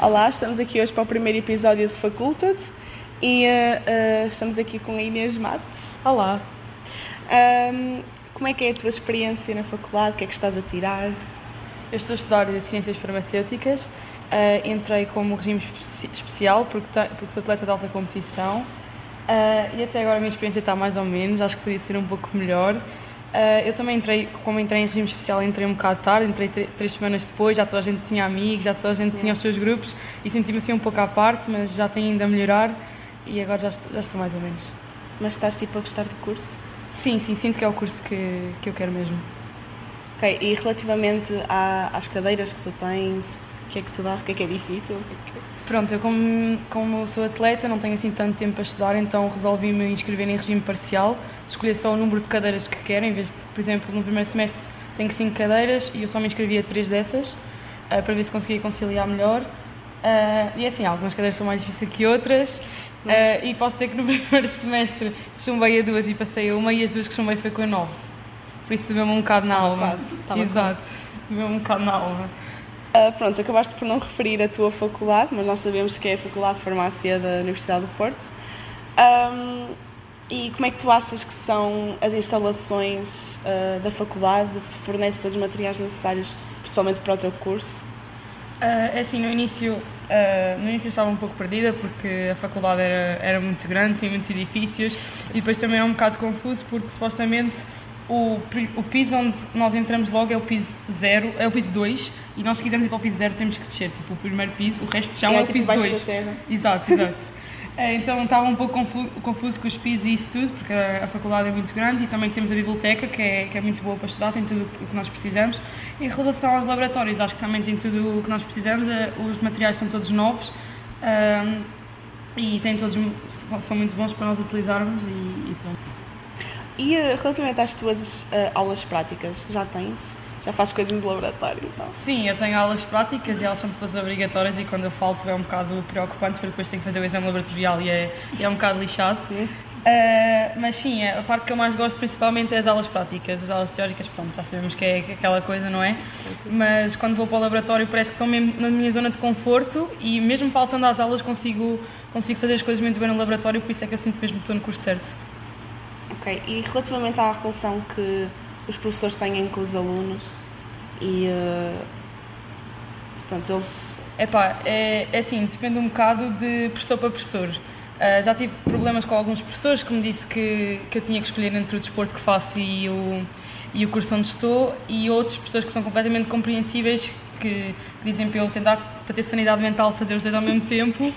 Olá, estamos aqui hoje para o primeiro episódio de Facultad e uh, uh, estamos aqui com a Inês Matos. Olá. Um, como é que é a tua experiência na faculdade? O que é que estás a tirar? Eu estou a estudar Ciências Farmacêuticas. Uh, entrei como regime especial porque, porque sou atleta de alta competição e até agora a minha experiência está mais ou menos, acho que podia ser um pouco melhor. Uh, eu também entrei, como entrei em regime especial, entrei um bocado tarde, entrei três semanas depois, já toda a gente tinha amigos, já toda a gente tinha os seus grupos e senti-me assim um pouco à parte, mas já tenho ainda a melhorar e agora já estou, já estou mais ou menos. Mas estás tipo a gostar do curso? Sim, sim, sinto que é o curso que, que eu quero mesmo. Ok, e relativamente à, às cadeiras que tu tens, o que é que tu dá? O que é que é difícil? Que é que... Pronto, eu como, como sou atleta, não tenho assim tanto tempo para estudar, então resolvi-me inscrever em regime parcial, escolher só o número de cadeiras quero, em vez de, por exemplo, no primeiro semestre tenho 5 cadeiras e eu só me inscrevi a 3 dessas, uh, para ver se conseguia conciliar melhor. Uh, e é assim, algumas cadeiras são mais difíceis que outras, uh, e posso dizer que no primeiro semestre chumbei a duas e passei a uma, e as duas que chumbei foi com a 9. Por isso tive-me um bocado na alma. Quase, Exato, tive-me um bocado na alma. Uh, pronto, acabaste por não referir a tua faculdade, mas nós sabemos que é a Faculdade de Farmácia da Universidade do Porto. Um, e como é que tu achas que são as instalações uh, da faculdade? Se fornece todos os materiais necessários, principalmente para o teu curso? Uh, é assim, no início, uh, no início estava um pouco perdida porque a faculdade era, era muito grande, tinha muitos edifícios e depois também é um bocado confuso porque supostamente o, o piso onde nós entramos logo é o piso 0, é o piso 2 e nós se quisermos ir para o piso 0 temos que descer, tipo o primeiro piso, o resto de chão é, é o tipo piso 2. Exato, exato. É, então estava um pouco confuso, confuso com os pisos e isso tudo, porque a, faculdade é muito grande e também temos a biblioteca, que é, que é muito boa para estudar, tem tudo o que nós precisamos. Em relação aos laboratórios, acho que também tem tudo o que nós precisamos, é, os materiais estão todos novos um, e têm todos, são muito bons para nós utilizarmos e, e pronto. E uh, relativamente às tuas uh, aulas práticas, já tens? Já fazes coisas no laboratório então? Sim, eu tenho aulas práticas e elas são todas obrigatórias e quando eu falto é um bocado preocupante porque depois tenho que fazer o exame laboratorial e é, é um bocado lixado. Sim. Uh, mas sim, a parte que eu mais gosto principalmente é as aulas práticas, as aulas teóricas, pronto, já sabemos que é aquela coisa, não é? Mas quando vou para o laboratório parece que estou mesmo na minha zona de conforto e mesmo faltando às aulas consigo, consigo fazer as coisas muito bem no laboratório, por isso é que eu sinto mesmo que estou no curso certo. Ok, e relativamente à relação que os professores têm com os alunos e. Uh, pronto, eles. Epá, é, é assim, depende um bocado de professor para professor. Uh, já tive problemas com alguns professores que me disse que, que eu tinha que escolher entre o desporto que faço e o, e o curso onde estou, e outros professores que são completamente compreensíveis que, que dizem para eu tentar, para ter sanidade mental, fazer os dois ao mesmo tempo.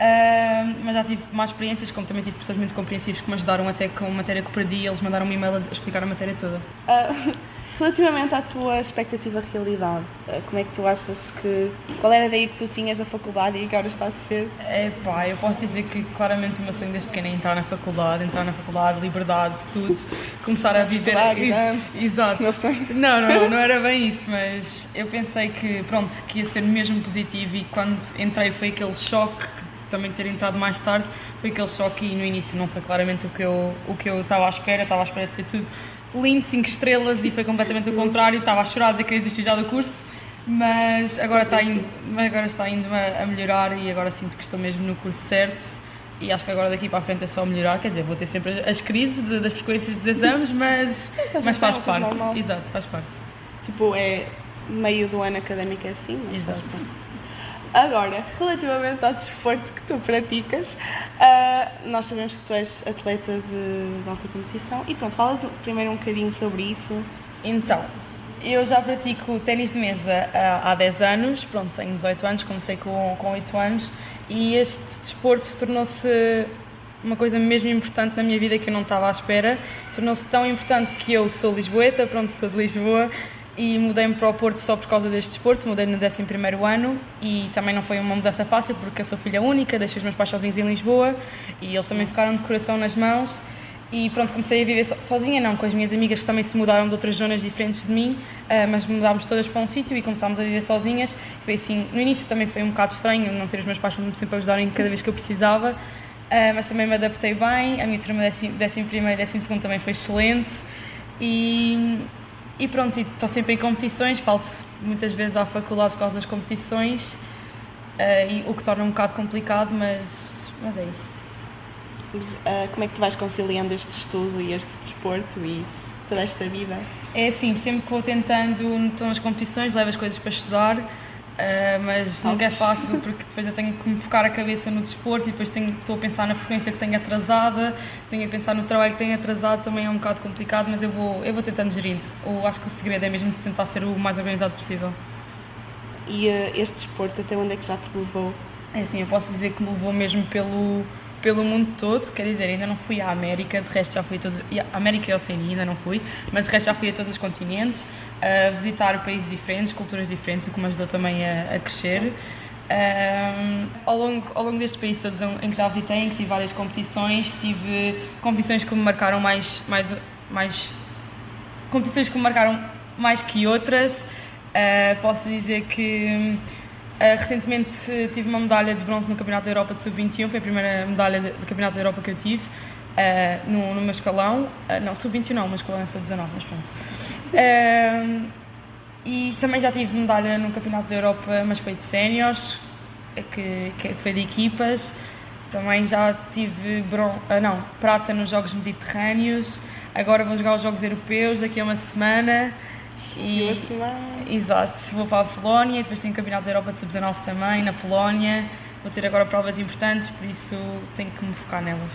Uh, mas já tive mais experiências, como também tive pessoas muito compreensivas que me ajudaram até com a matéria que perdi, eles mandaram um e-mail a explicar a matéria toda. Uh, relativamente à tua expectativa realidade, uh, como é que tu achas que. Qual era daí que tu tinhas a faculdade e agora está a ser? É pá, eu posso dizer que claramente o meu sonho desde pequena é entrar na faculdade, entrar na faculdade, liberdade, tudo, começar a viver. Estudar, exames. Exato. Sonho. Não, não, não era bem isso, mas eu pensei que, pronto, que ia ser mesmo positivo e quando entrei foi aquele choque também ter entrado mais tarde foi aquele choque e no início não foi claramente o que eu o que eu estava à espera, estava à espera de ser tudo lindo, 5 estrelas e foi completamente o contrário, estava a chorar a dizer que desistir já do curso, mas agora está indo, agora está indo a, melhorar e agora sinto que estou mesmo no curso certo e acho que agora daqui para a frente é só melhorar, quer dizer, vou ter sempre as crises de, das frequências dos exames, mas, Sim, mas faz parte. Normal. Exato, faz parte. Tipo, é meio do ano académico é assim, mas Exato. faz parte. Agora, relativamente ao desporto que tu praticas, uh, nós sabemos que tu és atleta de, de alta competição e pronto, falas primeiro um bocadinho sobre isso. Então, eu já pratico ténis de mesa há, há 10 anos, pronto, tenho 18 anos, comecei com, com 8 anos e este desporto tornou-se uma coisa mesmo importante na minha vida que eu não estava à espera. Tornou-se tão importante que eu sou lisboeta, pronto, sou de Lisboa e mudei-me para o Porto só por causa deste desporto, mudei no 11 ano e também não foi uma mudança fácil porque eu sou filha única, deixei os meus pais sozinhos em Lisboa e eles também ficaram de coração nas mãos e pronto, comecei a viver sozinha, não, com as minhas amigas que também se mudaram de outras zonas diferentes de mim, uh, mas mudámos todas para um sítio e começámos a viver sozinhas. Foi assim, no início também foi um bocado estranho não ter os meus pais sempre ajudarem cada vez que eu precisava, uh, mas também me adaptei bem, a minha turma décimo, décimo primeiro e décimo segundo também foi excelente e e pronto, estou sempre em competições, falto muitas vezes à faculdade por causa das competições. e, o que torna um bocado complicado, mas, mas é isso. Mas, uh, como é que tu vais conciliando este estudo e este desporto e toda esta vida? É assim, sempre que vou tentando, estou nas competições, levo as coisas para estudar, uh, mas nunca é fácil porque depois eu tenho que me focar a cabeça no desporto e depois tenho, estou a pensar na frequência que tenho atrasada, tenho a pensar no trabalho que tenho atrasado, também é um bocado complicado, mas eu vou, eu vou tentando gerir. Eu acho que o segredo é mesmo tentar ser o mais organizado possível. E uh, este desporto, até onde é que já te levou? É assim, eu posso dizer que me levou mesmo pelo pelo mundo todo, quer dizer, ainda não fui à América, de resto já fui a todos, a América e Oceania ainda não fui, mas de resto já fui a todos os continentes, a visitar países diferentes, culturas diferentes, o que me ajudou também a, a crescer. Um, ao, longo, ao longo destes países todos em que já visitei, em que tive várias competições, tive competições que me marcaram mais, mais, mais competições que me marcaram mais que outras. Uh, posso dizer que recentemente tive uma medalha de bronze no Campeonato da Europa de Sub-21, foi a primeira medalha de, de, Campeonato da Europa que eu tive uh, no, no meu escalão. Uh, não, Sub-21 não, mas escalão é Sub-19, mas pronto. e também já tive medalha no Campeonato da Europa, mas foi de séniores, que, que foi de equipas. Também já tive bron não, prata nos Jogos Mediterrâneos. Agora vou jogar os Jogos Europeus daqui a uma semana. E, exato, vou para a Polónia, depois tenho o Campeonato da Europa de Sub-19 também, na Polónia. Vou ter agora provas importantes, por isso tenho que me focar nelas.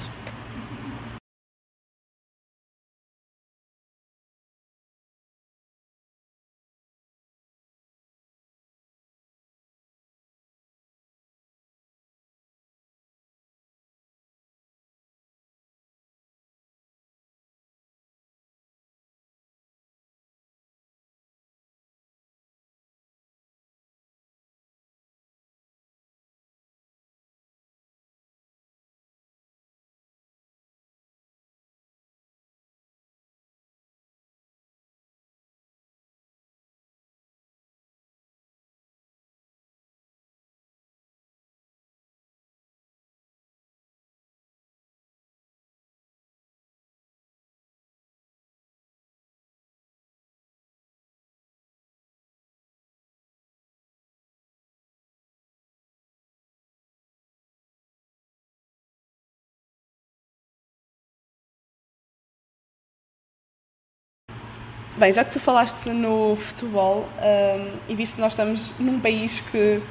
Bem, já que tu falaste no futebol um, e visto que nós estamos num país que,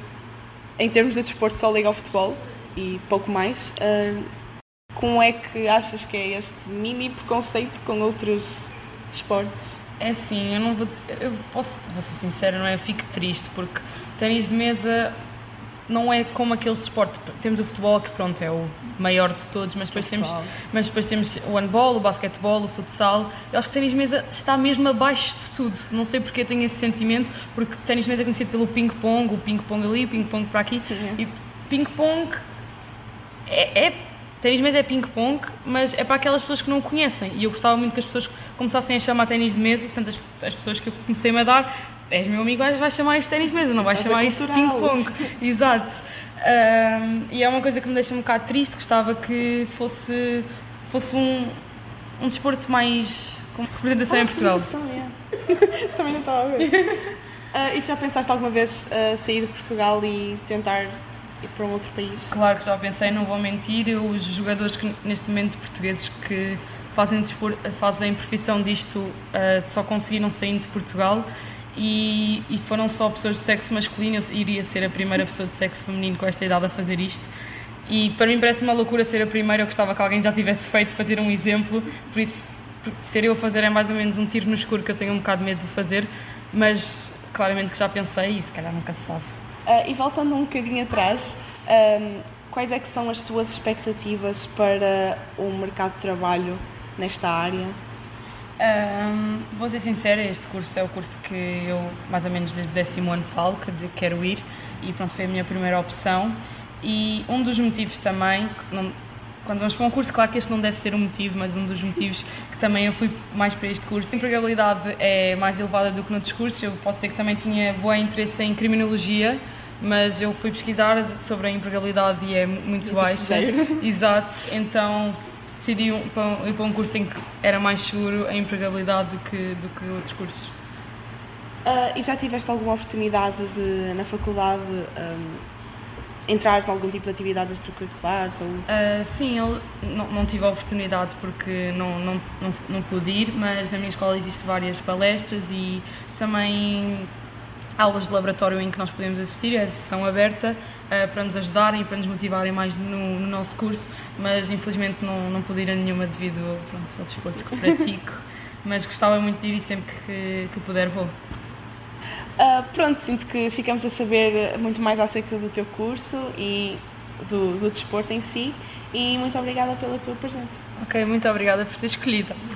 em termos de desporto, só liga ao futebol e pouco mais, um, como é que achas que é este mini preconceito com outros desportos? É assim, eu não vou. Eu posso, vou ser sincera, não é? Eu fico triste porque ténis de mesa não é como aqueles desportos. Temos o futebol, que pronto, é o maior de todos, mas depois, temos, mas depois temos o handball, o basquetebol, o futsal. Eu acho que o ténis de mesa está mesmo abaixo de tudo. Não sei porque tenho esse sentimento, porque ténis de mesa é conhecido pelo ping-pong, o ping-pong ali, o ping-pong para aqui. Uhum. E ping-pong é, é ténis de mesa é ping-pong, mas é para aquelas pessoas que não o conhecem. E eu gostava muito que as pessoas começassem a chamar ténis de mesa, tantas as pessoas que eu comecei a dar és meu amigo, vais, vais chamar isto ténis de mesa, não vais chamar isto ping-pong. Exato. Um, e é uma coisa que me deixa um bocado triste, gostava que fosse, fosse um, um desporto mais com representação ah, em Portugal. É. Também não estava a ver. Uh, e tu já pensaste alguma vez uh, sair de Portugal e tentar ir para um outro país? Claro que já pensei, não vou mentir. Os jogadores que neste momento portugueses que fazem, fazem profissão disto uh, só conseguiram sair de Portugal e, e, foram só pessoas de sexo masculino. Eu iria ser a primeira pessoa de sexo feminino com esta idade a fazer isto. E para mim parece uma loucura ser a primeira. Eu gostava que alguém já tivesse feito para ter um exemplo. Por isso, ser eu a fazer é mais ou menos um tiro no escuro que eu tenho um bocado de medo de fazer. Mas claramente que já pensei e se calhar nunca se sabe. Uh, e voltando um bocadinho atrás, um, quais é que são as tuas expectativas para o mercado de trabalho nesta área? Um, vou ser sincera, este curso é o curso que eu mais ou menos desde o décimo ano falo, quer dizer, quero ir e pronto, foi a minha primeira opção. E um dos motivos também, não, quando vamos para um curso, claro que este não deve ser um motivo, mas um dos motivos que também eu fui mais para este curso. A empregabilidade é mais elevada do que noutros cursos, eu posso ser que também tinha bom interesse em criminologia, mas eu fui pesquisar sobre a empregabilidade e é muito baixa. Exato, então decidi ir para um curso em que era mais seguro a empregabilidade do que, do que outros cursos. Uh, e já tiveste alguma oportunidade de, na faculdade um, entrares em algum tipo de atividades extracurriculares? Ou... Uh, sim, eu não, não, tive a oportunidade porque não, não, não, não pude ir, mas na minha escola existem várias palestras e também aulas de laboratório em que nós podemos assistir, é a sessão aberta uh, para nos ajudarem e para nos motivarem mais no, no, nosso curso, mas infelizmente não, não pude ir a nenhuma devido pronto, ao desporto que pratico, mas gostava muito de ir e sempre que, que puder vou. Uh, pronto, sinto que ficamos a saber muito mais acerca do teu curso e do, do desporto em si e muito obrigada pela tua presença. Ok, muito obrigada por ser escolhida.